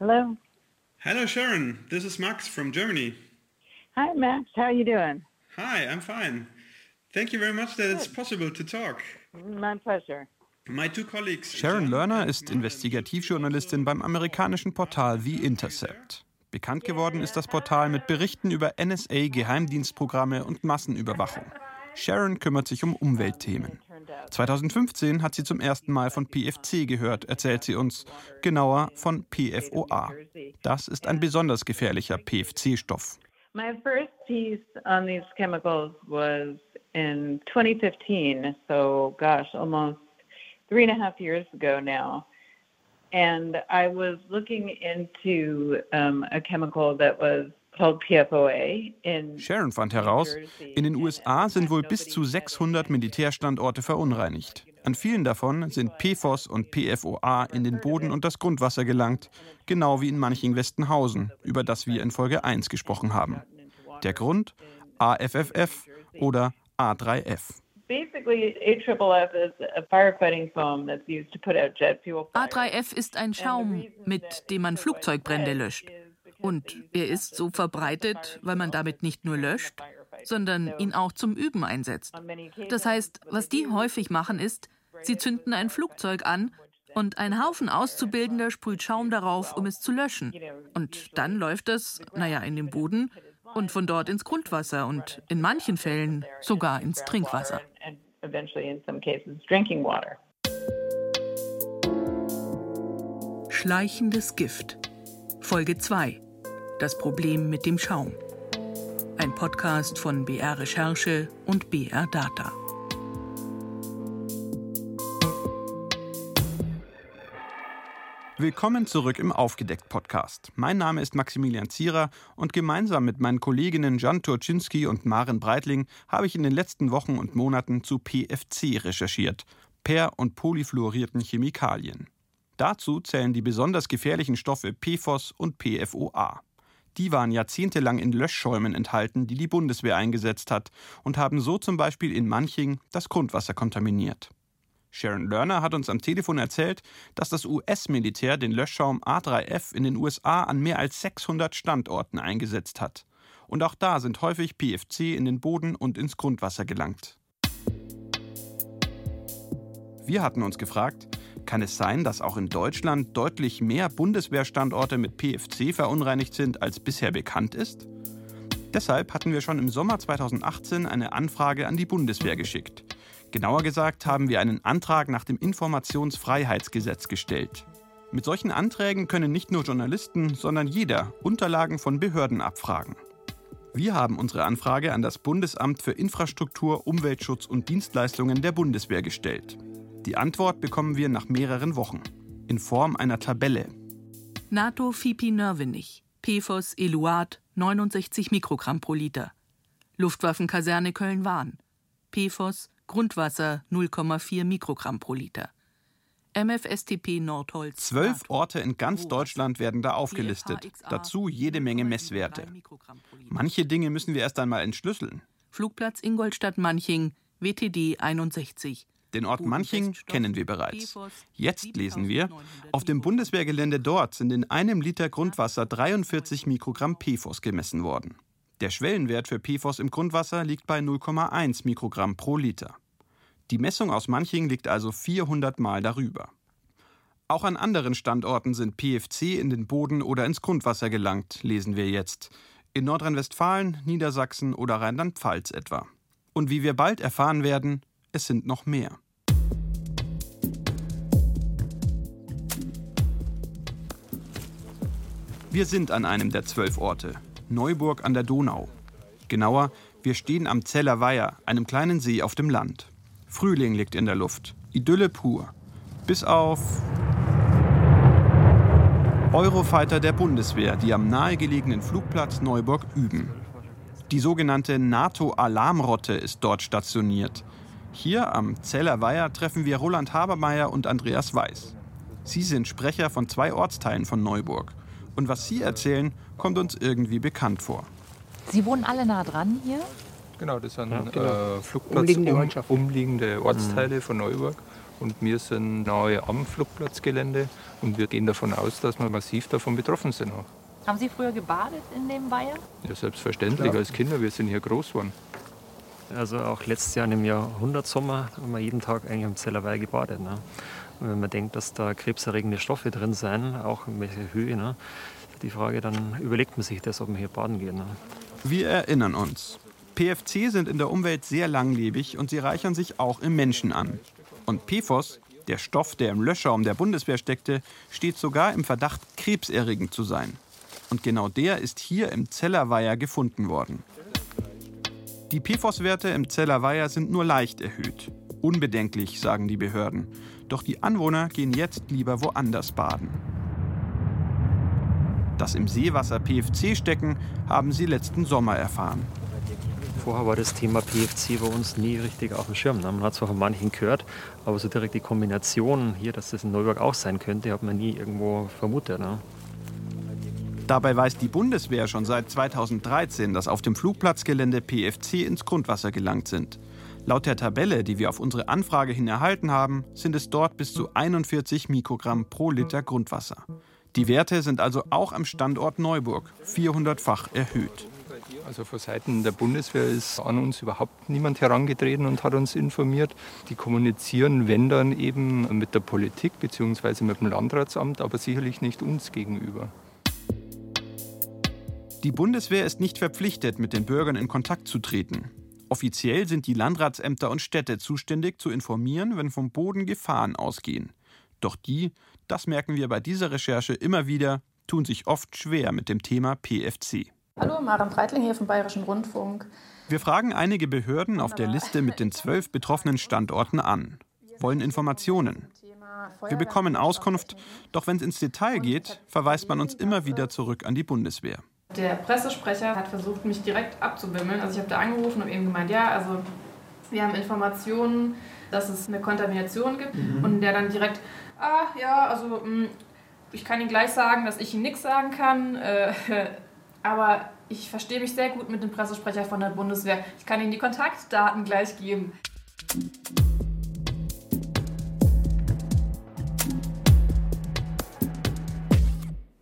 Hello. Hello, Sharon. This is Max from Germany. Hi, Max. How are you doing? Hi, I'm fine. Thank you very much that it's possible to talk. My pleasure. My two colleagues. Sharon Lerner ist Investigativjournalistin beim amerikanischen Portal The Intercept. Bekannt geworden ist das Portal mit Berichten über NSA-Geheimdienstprogramme und Massenüberwachung. Sharon kümmert sich um Umweltthemen. 2015 hat sie zum ersten Mal von PFC gehört, erzählt sie uns. Genauer von PFOA. Das ist ein besonders gefährlicher PFC-Stoff. My first piece on these chemicals was in 2015, so gosh, almost three and a half years ago now. And I was looking into um, a chemical that was Sharon fand heraus, in den USA sind wohl bis zu 600 Militärstandorte verunreinigt. An vielen davon sind PFOS und PFOA in den Boden und das Grundwasser gelangt, genau wie in Manching-Westenhausen, über das wir in Folge 1 gesprochen haben. Der Grund? AFFF oder A3F. A3F ist ein Schaum, mit dem man Flugzeugbrände löscht. Und er ist so verbreitet, weil man damit nicht nur löscht, sondern ihn auch zum Üben einsetzt. Das heißt, was die häufig machen, ist, sie zünden ein Flugzeug an und ein Haufen Auszubildender sprüht Schaum darauf, um es zu löschen. Und dann läuft es, naja, in den Boden und von dort ins Grundwasser und in manchen Fällen sogar ins Trinkwasser. Schleichendes Gift. Folge 2. Das Problem mit dem Schaum. Ein Podcast von BR Recherche und BR Data. Willkommen zurück im Aufgedeckt-Podcast. Mein Name ist Maximilian Zierer und gemeinsam mit meinen Kolleginnen Jan Turczynski und Maren Breitling habe ich in den letzten Wochen und Monaten zu PFC recherchiert, per- und polyfluorierten Chemikalien. Dazu zählen die besonders gefährlichen Stoffe PFOS und PFOA. Die waren jahrzehntelang in Löschschäumen enthalten, die die Bundeswehr eingesetzt hat, und haben so zum Beispiel in Manching das Grundwasser kontaminiert. Sharon Lerner hat uns am Telefon erzählt, dass das US-Militär den Löschschaum A3F in den USA an mehr als 600 Standorten eingesetzt hat. Und auch da sind häufig PFC in den Boden und ins Grundwasser gelangt. Wir hatten uns gefragt, kann es sein, dass auch in Deutschland deutlich mehr Bundeswehrstandorte mit PFC verunreinigt sind, als bisher bekannt ist? Deshalb hatten wir schon im Sommer 2018 eine Anfrage an die Bundeswehr geschickt. Genauer gesagt haben wir einen Antrag nach dem Informationsfreiheitsgesetz gestellt. Mit solchen Anträgen können nicht nur Journalisten, sondern jeder Unterlagen von Behörden abfragen. Wir haben unsere Anfrage an das Bundesamt für Infrastruktur, Umweltschutz und Dienstleistungen der Bundeswehr gestellt. Die Antwort bekommen wir nach mehreren Wochen in Form einer Tabelle. NATO Fipi Nörvenich, PFOS Eluat 69 Mikrogramm pro Liter. Luftwaffenkaserne Köln-Wahn. PFOS Grundwasser 0,4 Mikrogramm pro Liter. MFSTP Nordholz. Zwölf Orte in ganz Deutschland werden da aufgelistet. Dazu jede Menge Messwerte. Manche Dinge müssen wir erst einmal entschlüsseln. Flugplatz Ingolstadt-Manching, WTD 61. Den Ort Manching kennen wir bereits. Jetzt lesen wir, auf dem Bundeswehrgelände dort sind in einem Liter Grundwasser 43 Mikrogramm PFOS gemessen worden. Der Schwellenwert für PFOS im Grundwasser liegt bei 0,1 Mikrogramm pro Liter. Die Messung aus Manching liegt also 400 Mal darüber. Auch an anderen Standorten sind PFC in den Boden oder ins Grundwasser gelangt, lesen wir jetzt. In Nordrhein-Westfalen, Niedersachsen oder Rheinland-Pfalz etwa. Und wie wir bald erfahren werden, es sind noch mehr. Wir sind an einem der zwölf Orte, Neuburg an der Donau. Genauer, wir stehen am Zeller Weiher, einem kleinen See auf dem Land. Frühling liegt in der Luft, Idylle pur. Bis auf Eurofighter der Bundeswehr, die am nahegelegenen Flugplatz Neuburg üben. Die sogenannte NATO-Alarmrotte ist dort stationiert. Hier am Zeller Weiher treffen wir Roland Habermeier und Andreas Weiß. Sie sind Sprecher von zwei Ortsteilen von Neuburg. Und was Sie erzählen, kommt uns irgendwie bekannt vor. Sie wohnen alle nah dran hier? Genau, das sind ja, genau. äh, Flugplatz umliegende, um, umliegende Ortsteile mhm. von Neuburg. und wir sind nahe am Flugplatzgelände und wir gehen davon aus, dass wir massiv davon betroffen sind. Auch. Haben Sie früher gebadet in dem Weiher? Ja, selbstverständlich, als Kinder, wir sind hier groß geworden. Also auch letztes Jahr im Jahrhundertsommer haben wir jeden Tag eigentlich am Zellerweiher gebadet. Ne? Und wenn man denkt, dass da krebserregende Stoffe drin sind, auch in welcher Höhe, ne? die Frage, dann überlegt man sich das, ob man hier baden geht. Ne? Wir erinnern uns. PFC sind in der Umwelt sehr langlebig und sie reichern sich auch im Menschen an. Und PFOS, der Stoff, der im Löschraum der Bundeswehr steckte, steht sogar im Verdacht, krebserregend zu sein. Und genau der ist hier im Zellerweiher gefunden worden. Die PFOS-Werte im Zellerweiher sind nur leicht erhöht. Unbedenklich, sagen die Behörden. Doch die Anwohner gehen jetzt lieber woanders baden. Dass im Seewasser PFC stecken, haben sie letzten Sommer erfahren. Vorher war das Thema PFC bei uns nie richtig auf dem Schirm. Ne? Man hat zwar von manchen gehört, aber so direkt die Kombination hier, dass das in Neuburg auch sein könnte, hat man nie irgendwo vermutet. Ne? Dabei weiß die Bundeswehr schon seit 2013, dass auf dem Flugplatzgelände PFC ins Grundwasser gelangt sind. Laut der Tabelle, die wir auf unsere Anfrage hin erhalten haben, sind es dort bis zu 41 Mikrogramm pro Liter Grundwasser. Die Werte sind also auch am Standort Neuburg 400-fach erhöht. Also von Seiten der Bundeswehr ist an uns überhaupt niemand herangetreten und hat uns informiert. Die kommunizieren, wenn dann eben mit der Politik bzw. mit dem Landratsamt, aber sicherlich nicht uns gegenüber. Die Bundeswehr ist nicht verpflichtet, mit den Bürgern in Kontakt zu treten. Offiziell sind die Landratsämter und Städte zuständig, zu informieren, wenn vom Boden Gefahren ausgehen. Doch die das merken wir bei dieser Recherche immer wieder, tun sich oft schwer mit dem Thema PFC. Hallo, Maren Breitling hier vom Bayerischen Rundfunk. Wir fragen einige Behörden auf der Liste mit den zwölf betroffenen Standorten an, wollen Informationen. Wir bekommen Auskunft, doch wenn es ins Detail geht, verweist man uns immer wieder zurück an die Bundeswehr. Der Pressesprecher hat versucht, mich direkt abzuwimmeln. Also ich habe da angerufen und eben gemeint, ja, also wir haben Informationen, dass es eine Kontamination gibt. Mhm. Und der dann direkt, ah ja, also mh, hm, ich kann Ihnen gleich sagen, dass ich Ihnen nichts sagen kann, äh, aber ich verstehe mich sehr gut mit dem Pressesprecher von der Bundeswehr. Ich kann Ihnen die Kontaktdaten gleich geben.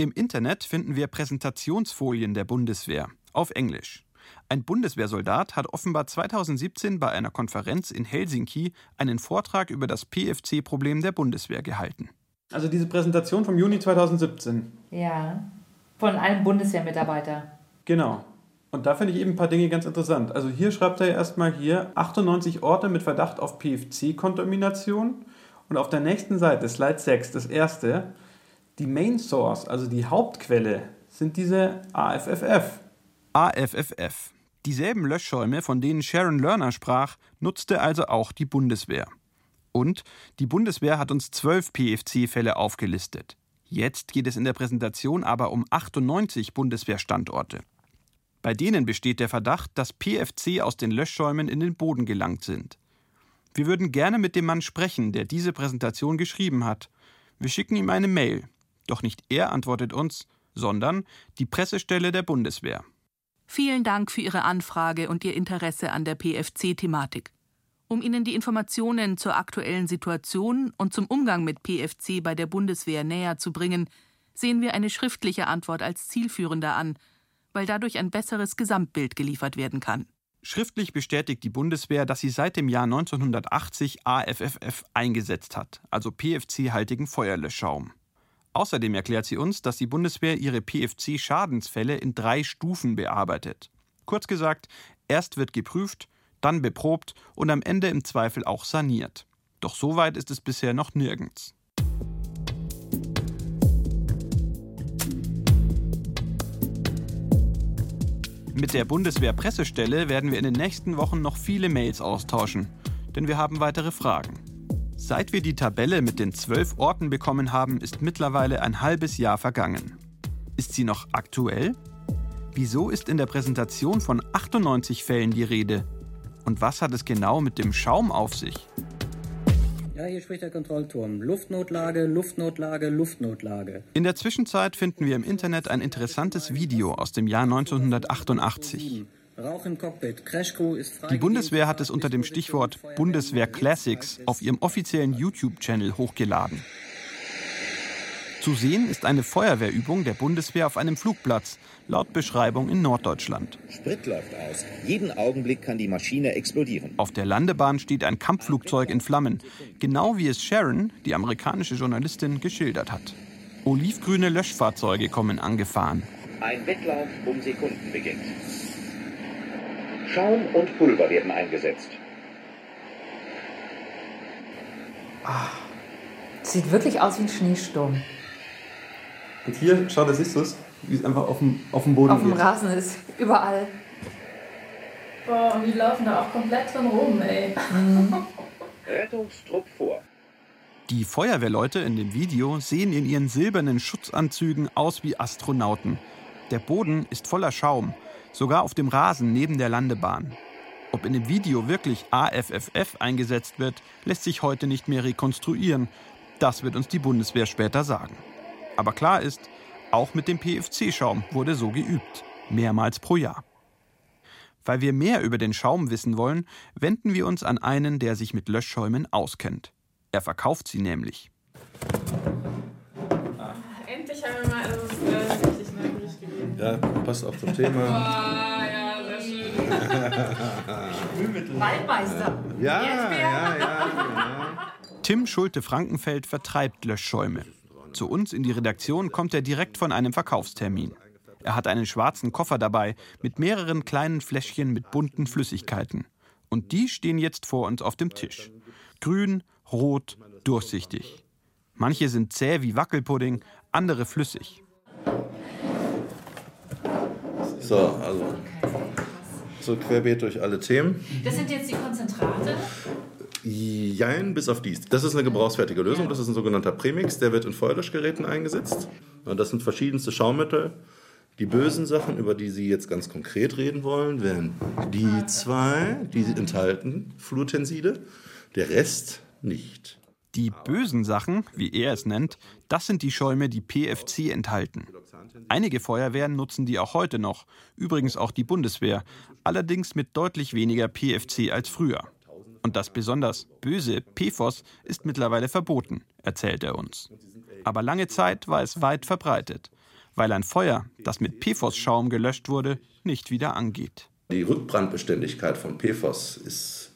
Im Internet finden wir Präsentationsfolien der Bundeswehr auf Englisch. Ein Bundeswehrsoldat hat offenbar 2017 bei einer Konferenz in Helsinki einen Vortrag über das PFC-Problem der Bundeswehr gehalten. Also diese Präsentation vom Juni 2017. Ja, von einem Bundeswehrmitarbeiter. Genau. Und da finde ich eben ein paar Dinge ganz interessant. Also hier schreibt er erstmal hier 98 Orte mit Verdacht auf PFC-Kontamination. Und auf der nächsten Seite, Slide 6, das erste, die Main Source, also die Hauptquelle, sind diese AFFF. AFFF. Dieselben Löschschäume, von denen Sharon Lerner sprach, nutzte also auch die Bundeswehr. Und die Bundeswehr hat uns zwölf PFC-Fälle aufgelistet. Jetzt geht es in der Präsentation aber um 98 Bundeswehrstandorte. Bei denen besteht der Verdacht, dass PFC aus den Löschschäumen in den Boden gelangt sind. Wir würden gerne mit dem Mann sprechen, der diese Präsentation geschrieben hat. Wir schicken ihm eine Mail. Doch nicht er antwortet uns, sondern die Pressestelle der Bundeswehr. Vielen Dank für Ihre Anfrage und Ihr Interesse an der PFC-Thematik. Um Ihnen die Informationen zur aktuellen Situation und zum Umgang mit PFC bei der Bundeswehr näher zu bringen, sehen wir eine schriftliche Antwort als zielführender an, weil dadurch ein besseres Gesamtbild geliefert werden kann. Schriftlich bestätigt die Bundeswehr, dass sie seit dem Jahr 1980 AFFF eingesetzt hat, also PFC-haltigen Feuerlöschschaum. Außerdem erklärt sie uns, dass die Bundeswehr ihre PFC-Schadensfälle in drei Stufen bearbeitet. Kurz gesagt, erst wird geprüft, dann beprobt und am Ende im Zweifel auch saniert. Doch so weit ist es bisher noch nirgends. Mit der Bundeswehr-Pressestelle werden wir in den nächsten Wochen noch viele Mails austauschen, denn wir haben weitere Fragen. Seit wir die Tabelle mit den zwölf Orten bekommen haben, ist mittlerweile ein halbes Jahr vergangen. Ist sie noch aktuell? Wieso ist in der Präsentation von 98 Fällen die Rede? Und was hat es genau mit dem Schaum auf sich? Ja, hier spricht der Kontrollturm. Luftnotlage, Luftnotlage, Luftnotlage. In der Zwischenzeit finden wir im Internet ein interessantes Video aus dem Jahr 1988. Rauch im Cockpit. Crashcrew ist Die Bundeswehr hat es unter dem Stichwort Bundeswehr Classics auf ihrem offiziellen YouTube-Channel hochgeladen. Zu sehen ist eine Feuerwehrübung der Bundeswehr auf einem Flugplatz, laut Beschreibung in Norddeutschland. Sprit läuft aus. Jeden Augenblick kann die Maschine explodieren. Auf der Landebahn steht ein Kampfflugzeug in Flammen, genau wie es Sharon, die amerikanische Journalistin, geschildert hat. Olivgrüne Löschfahrzeuge kommen angefahren. Ein Wettlauf um Sekunden beginnt. Schaum und Pulver werden eingesetzt. Ah. Sieht wirklich aus wie ein Schneesturm. Und hier, schau, da siehst du es, wie es einfach auf dem, auf dem Boden Auf dem geht. Rasen ist. Überall. Boah, und die laufen da auch komplett drin rum, ey. Rettungstrupp vor. Die Feuerwehrleute in dem Video sehen in ihren silbernen Schutzanzügen aus wie Astronauten. Der Boden ist voller Schaum, sogar auf dem Rasen neben der Landebahn. Ob in dem Video wirklich AFFF eingesetzt wird, lässt sich heute nicht mehr rekonstruieren. Das wird uns die Bundeswehr später sagen. Aber klar ist, auch mit dem PFC-Schaum wurde so geübt. Mehrmals pro Jahr. Weil wir mehr über den Schaum wissen wollen, wenden wir uns an einen, der sich mit Löschschäumen auskennt. Er verkauft sie nämlich. Ja, passt auch zum Thema. Ah, ja, sehr schön. Waldmeister. Ja, Jetzt ja, ja. Tim Schulte-Frankenfeld vertreibt Löschschäume. Zu uns in die Redaktion kommt er direkt von einem Verkaufstermin. Er hat einen schwarzen Koffer dabei mit mehreren kleinen Fläschchen mit bunten Flüssigkeiten. Und die stehen jetzt vor uns auf dem Tisch. Grün, rot, durchsichtig. Manche sind zäh wie Wackelpudding, andere flüssig. So, also so querbeet durch alle Themen. Das sind jetzt die Konzentrate. Jein, bis auf dies. Das ist eine gebrauchsfertige Lösung. Das ist ein sogenannter Premix. Der wird in Feuerlöschgeräten eingesetzt. Und das sind verschiedenste Schaumittel. Die bösen Sachen, über die Sie jetzt ganz konkret reden wollen, wären die zwei, die enthalten Fluortenside. Der Rest nicht. Die bösen Sachen, wie er es nennt, das sind die Schäume, die PFC enthalten. Einige Feuerwehren nutzen die auch heute noch, übrigens auch die Bundeswehr, allerdings mit deutlich weniger PFC als früher. Und das besonders böse PFOS ist mittlerweile verboten, erzählt er uns. Aber lange Zeit war es weit verbreitet, weil ein Feuer, das mit PFOS-Schaum gelöscht wurde, nicht wieder angeht. Die Rückbrandbeständigkeit von PFOS ist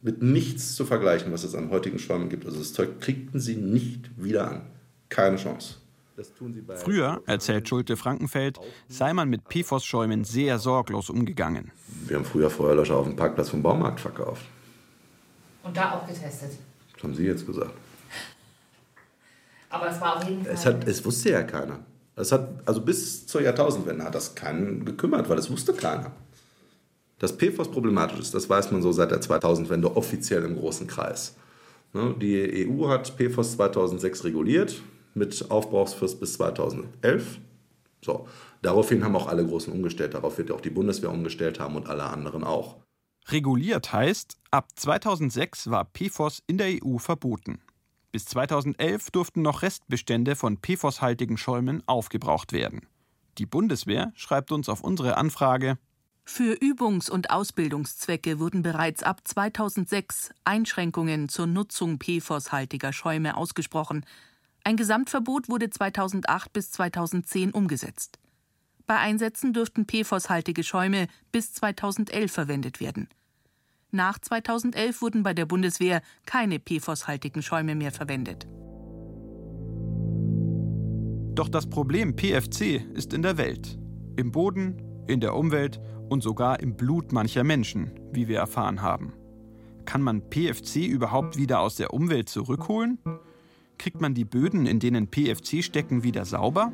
mit nichts zu vergleichen, was es an heutigen Schäumen gibt. Also das Zeug kriegten sie nicht wieder an. Keine Chance. Früher, erzählt Schulte Frankenfeld, sei man mit PFOS-Schäumen sehr sorglos umgegangen. Wir haben früher Feuerlöscher auf dem Parkplatz vom Baumarkt verkauft. Und da auch getestet. Das haben Sie jetzt gesagt. Aber es war auf jeden Fall. Es, hat, es wusste ja keiner. Es hat, also bis zur Jahrtausendwende hat das keinen gekümmert, weil es wusste keiner. Dass PFOS problematisch ist, das weiß man so seit der 2000-Wende offiziell im großen Kreis. Ne, Die EU hat PFOS 2006 reguliert mit Aufbrauchsfrist bis 2011. So, daraufhin haben auch alle Großen umgestellt. Darauf wird auch die Bundeswehr umgestellt haben und alle anderen auch. Reguliert heißt, ab 2006 war PFOS in der EU verboten. Bis 2011 durften noch Restbestände von PFOS-haltigen Schäumen aufgebraucht werden. Die Bundeswehr schreibt uns auf unsere Anfrage, Für Übungs- und Ausbildungszwecke wurden bereits ab 2006 Einschränkungen zur Nutzung PFOS-haltiger Schäume ausgesprochen. Ein Gesamtverbot wurde 2008 bis 2010 umgesetzt. Bei Einsätzen dürften PFOS-haltige Schäume bis 2011 verwendet werden. Nach 2011 wurden bei der Bundeswehr keine PFOS-haltigen Schäume mehr verwendet. Doch das Problem PFC ist in der Welt. Im Boden, in der Umwelt und sogar im Blut mancher Menschen, wie wir erfahren haben. Kann man PFC überhaupt wieder aus der Umwelt zurückholen? Kriegt man die Böden, in denen PFC stecken, wieder sauber?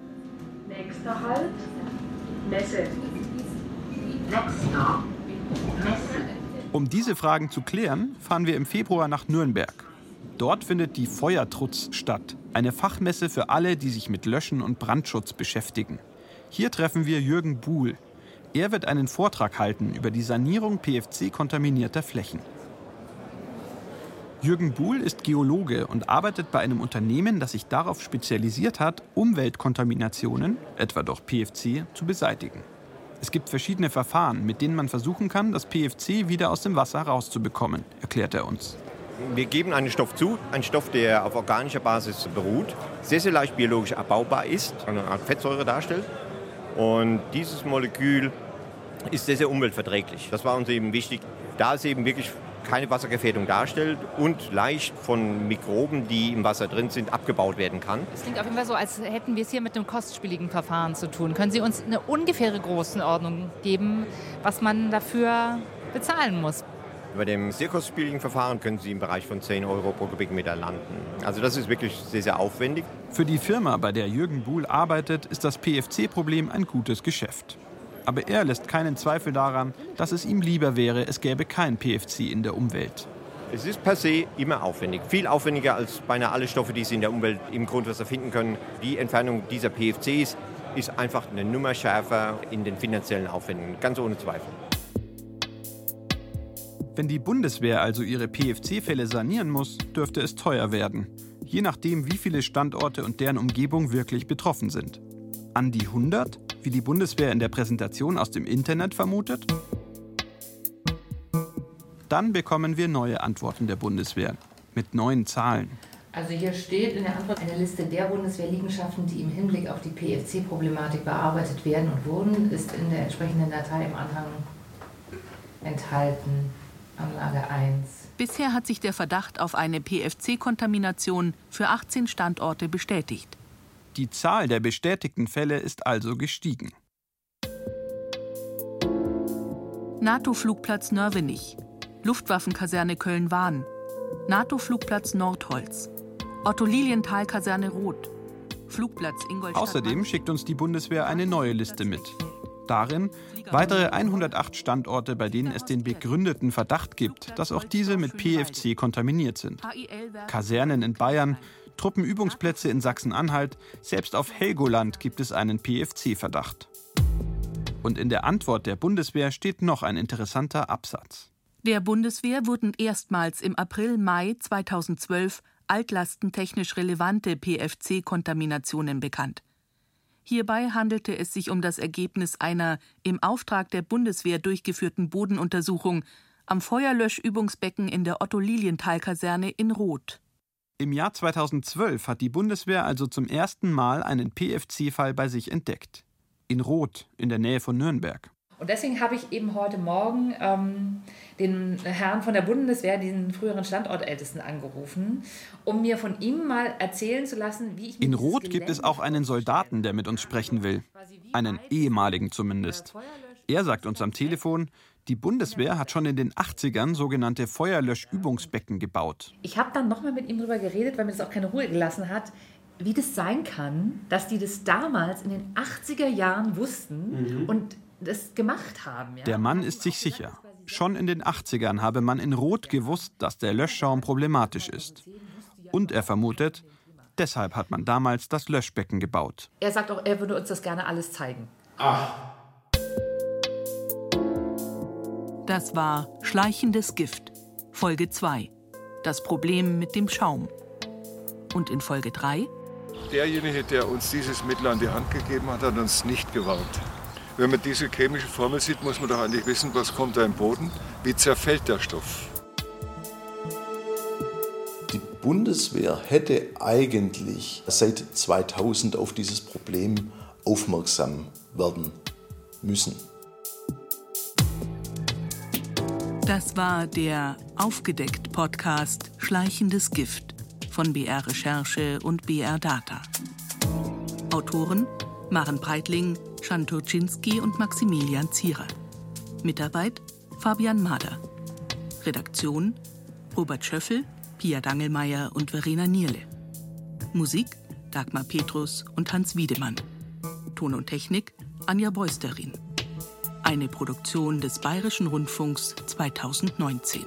Nächster Halt, Messe. Nächster, Messe. Um diese Fragen zu klären, fahren wir im Februar nach Nürnberg. Dort findet die Feuertrutz statt, eine Fachmesse für alle, die sich mit Löschen und Brandschutz beschäftigen. Hier treffen wir Jürgen Buhl. Er wird einen Vortrag halten über die Sanierung PFC-kontaminierter Flächen. Jürgen Buhl ist Geologe und arbeitet bei einem Unternehmen, das sich darauf spezialisiert hat, Umweltkontaminationen, etwa durch PFC, zu beseitigen. Es gibt verschiedene Verfahren, mit denen man versuchen kann, das PFC wieder aus dem Wasser rauszubekommen, erklärt er uns. Wir geben einen Stoff zu, einen Stoff, der auf organischer Basis beruht, sehr, sehr leicht biologisch abbaubar ist, eine Art Fettsäure darstellt. Und dieses Molekül ist sehr, sehr umweltverträglich. Das war uns eben wichtig, da es eben wirklich keine Wassergefährdung darstellt und leicht von Mikroben, die im Wasser drin sind, abgebaut werden kann. Es klingt auf jeden Fall so, als hätten wir es hier mit einem kostspieligen Verfahren zu tun. Können Sie uns eine ungefähre Größenordnung geben, was man dafür bezahlen muss? Bei dem sehr kostspieligen Verfahren können Sie im Bereich von 10 Euro pro Kubikmeter landen. Also das ist wirklich sehr, sehr aufwendig. Für die Firma, bei der Jürgen Buhl arbeitet, ist das PFC-Problem ein gutes Geschäft. Aber er lässt keinen Zweifel daran, dass es ihm lieber wäre, es gäbe kein PFC in der Umwelt. Es ist per se immer aufwendig. Viel aufwendiger als beinahe alle Stoffe, die Sie in der Umwelt im Grundwasser finden können. Die Entfernung dieser PFCs ist einfach eine Nummer schärfer in den finanziellen Aufwendungen, ganz ohne Zweifel. Wenn die Bundeswehr also ihre PFC-Fälle sanieren muss, dürfte es teuer werden. Je nachdem, wie viele Standorte und deren Umgebung wirklich betroffen sind. An die 100? Wie die Bundeswehr in der Präsentation aus dem Internet vermutet? Dann bekommen wir neue Antworten der Bundeswehr mit neuen Zahlen. Also hier steht in der Antwort eine Liste der Bundeswehrliegenschaften, die im Hinblick auf die PFC-Problematik bearbeitet werden und wurden, ist in der entsprechenden Datei im Anhang enthalten. Anlage 1. Bisher hat sich der Verdacht auf eine PFC-Kontamination für 18 Standorte bestätigt. Die Zahl der bestätigten Fälle ist also gestiegen. NATO-Flugplatz Nörvenich, Luftwaffenkaserne Köln-Wahn, NATO-Flugplatz Nordholz, Otto-Lilienthal-Kaserne Roth, Flugplatz Ingolstadt. Außerdem schickt uns die Bundeswehr eine neue Liste mit. Darin weitere 108 Standorte, bei denen es den begründeten Verdacht gibt, dass auch diese mit PFC kontaminiert sind. Kasernen in Bayern, Truppenübungsplätze in Sachsen-Anhalt, selbst auf Helgoland gibt es einen PFC-Verdacht. Und in der Antwort der Bundeswehr steht noch ein interessanter Absatz. Der Bundeswehr wurden erstmals im April-Mai 2012 altlastentechnisch relevante PFC-Kontaminationen bekannt. Hierbei handelte es sich um das Ergebnis einer im Auftrag der Bundeswehr durchgeführten Bodenuntersuchung am Feuerlöschübungsbecken in der Otto-Lilienthal-Kaserne in Roth. Im Jahr 2012 hat die Bundeswehr also zum ersten Mal einen PFC-Fall bei sich entdeckt. In Roth, in der Nähe von Nürnberg. Und deswegen habe ich eben heute Morgen ähm, den Herrn von der Bundeswehr, den früheren Standortältesten, angerufen, um mir von ihm mal erzählen zu lassen, wie ich. In Roth gibt es auch einen Soldaten, der mit uns sprechen will. Einen ehemaligen zumindest. Er sagt uns am Telefon, die Bundeswehr hat schon in den 80ern sogenannte Feuerlöschübungsbecken gebaut. Ich habe dann nochmal mit ihm darüber geredet, weil mir das auch keine Ruhe gelassen hat, wie das sein kann, dass die das damals in den 80er Jahren wussten mhm. und das gemacht haben. Ja? Der Mann ist sich sicher. Schon in den 80ern habe man in Rot gewusst, dass der Löschschaum problematisch ist. Und er vermutet, deshalb hat man damals das Löschbecken gebaut. Er sagt auch, er würde uns das gerne alles zeigen. Ach. Das war Schleichendes Gift, Folge 2. Das Problem mit dem Schaum. Und in Folge 3? Derjenige, der uns dieses Mittel an die Hand gegeben hat, hat uns nicht gewarnt. Wenn man diese chemische Formel sieht, muss man doch eigentlich wissen, was kommt da im Boden, wie zerfällt der Stoff. Die Bundeswehr hätte eigentlich seit 2000 auf dieses Problem aufmerksam werden müssen. Das war der Aufgedeckt-Podcast Schleichendes Gift von BR Recherche und BR Data. Autoren Maren Breitling, Schanturczynski und Maximilian Zierer. Mitarbeit Fabian Mader. Redaktion Robert Schöffel, Pia Dangelmeier und Verena Nierle. Musik Dagmar Petrus und Hans Wiedemann. Ton und Technik Anja Beusterin. Eine Produktion des Bayerischen Rundfunks 2019.